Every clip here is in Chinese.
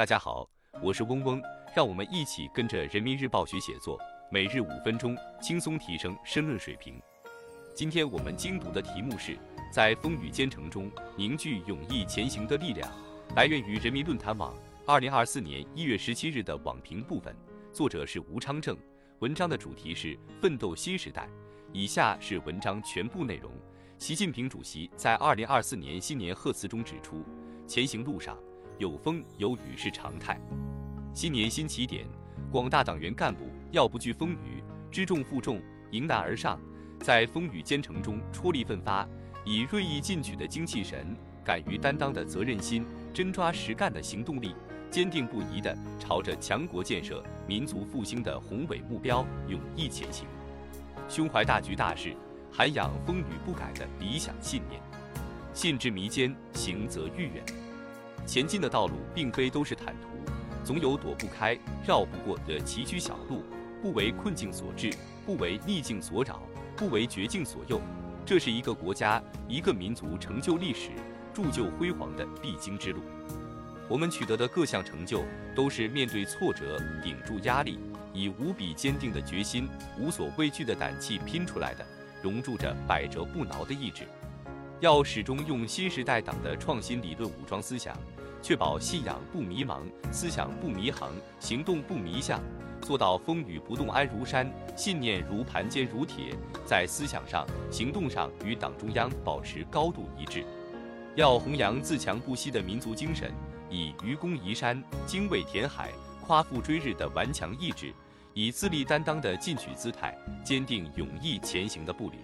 大家好，我是嗡嗡，让我们一起跟着人民日报学写作，每日五分钟，轻松提升申论水平。今天我们精读的题目是在风雨兼程中凝聚勇毅前行的力量，来源于人民论坛网二零二四年一月十七日的网评部分，作者是吴昌正，文章的主题是奋斗新时代。以下是文章全部内容。习近平主席在二零二四年新年贺词中指出，前行路上。有风有雨是常态，新年新起点，广大党员干部要不惧风雨，知重负重，迎难而上，在风雨兼程中出力奋发，以锐意进取的精气神、敢于担当的责任心、真抓实干的行动力，坚定不移地朝着强国建设、民族复兴的宏伟目标勇毅前行，胸怀大局大事，涵养风雨不改的理想信念，信之弥坚，行则愈远。前进的道路并非都是坦途，总有躲不开、绕不过的崎岖小路，不为困境所致，不为逆境所扰，不为绝境所诱。这是一个国家、一个民族成就历史、铸就辉煌的必经之路。我们取得的各项成就，都是面对挫折、顶住压力，以无比坚定的决心、无所畏惧的胆气拼出来的，融铸着百折不挠的意志。要始终用新时代党的创新理论武装思想，确保信仰不迷茫、思想不迷航、行动不迷向，做到风雨不动安如山，信念如盘坚如铁，在思想上、行动上与党中央保持高度一致。要弘扬自强不息的民族精神，以愚公移山、精卫填海、夸父追日的顽强意志，以自立担当的进取姿态，坚定勇毅前行的步履。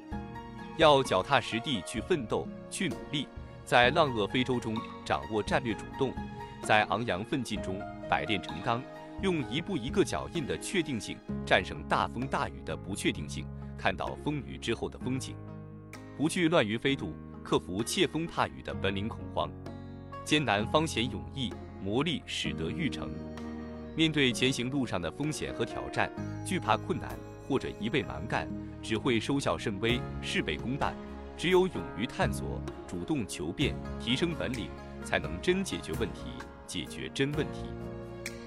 要脚踏实地去奋斗、去努力，在浪遏飞舟中掌握战略主动，在昂扬奋进中百炼成钢，用一步一个脚印的确定性战胜大风大雨的不确定性，看到风雨之后的风景，不惧乱云飞渡，克服怯风怕雨的本领恐慌，艰难方显勇毅，磨砺使得玉成。面对前行路上的风险和挑战，惧怕困难。或者一味蛮干，只会收效甚微，事倍功半。只有勇于探索，主动求变，提升本领，才能真解决问题，解决真问题。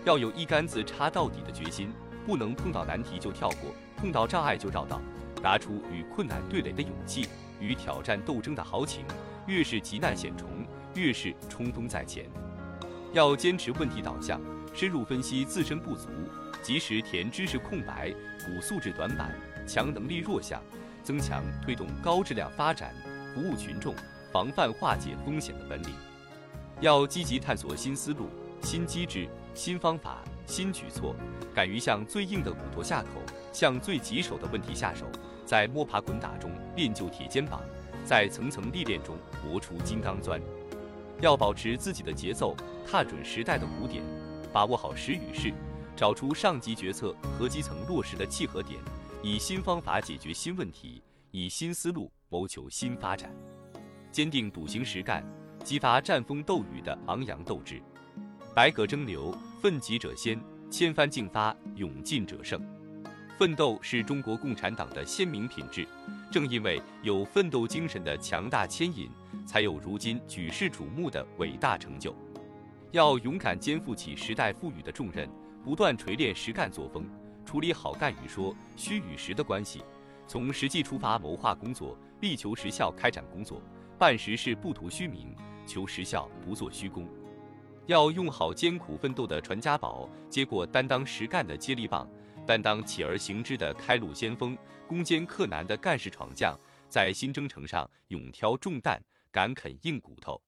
要有一竿子插到底的决心，不能碰到难题就跳过，碰到障碍就绕道。拿出与困难对垒的勇气，与挑战斗争的豪情。越是急难险重，越是冲锋在前。要坚持问题导向，深入分析自身不足。及时填知识空白、补素质短板、强能力弱项，增强推动高质量发展、服务群众、防范化解风险的本领。要积极探索新思路、新机制、新方法、新举措，敢于向最硬的骨头下口，向最棘手的问题下手，在摸爬滚打中练就铁肩膀，在层层历练中磨出金刚钻。要保持自己的节奏，踏准时代的鼓点，把握好时与势。找出上级决策和基层落实的契合点，以新方法解决新问题，以新思路谋求新发展，坚定笃行实干，激发战风斗雨的昂扬斗志。百舸争流，奋楫者先，千帆竞发，勇进者胜。奋斗是中国共产党的鲜明品质，正因为有奋斗精神的强大牵引，才有如今举世瞩目的伟大成就。要勇敢肩负起时代赋予的重任。不断锤炼实干作风，处理好干与说、虚与实的关系，从实际出发谋划工作，力求实效开展工作，办实事不图虚名，求实效不做虚功。要用好艰苦奋斗的传家宝，接过担当实干的接力棒，担当起而行之的开路先锋，攻坚克难的干事闯将，在新征程上勇挑重担，敢啃硬骨头。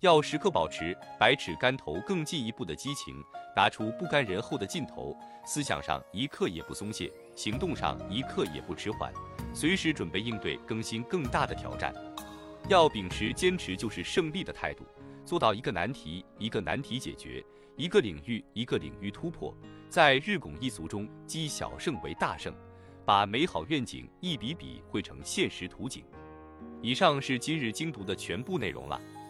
要时刻保持百尺竿头更进一步的激情，拿出不甘人后的劲头，思想上一刻也不松懈，行动上一刻也不迟缓，随时准备应对更新更大的挑战。要秉持坚持就是胜利的态度，做到一个难题一个难题解决，一个领域一个领域突破，在日拱一卒中积小胜为大胜，把美好愿景一笔笔绘成现实图景。以上是今日精读的全部内容了。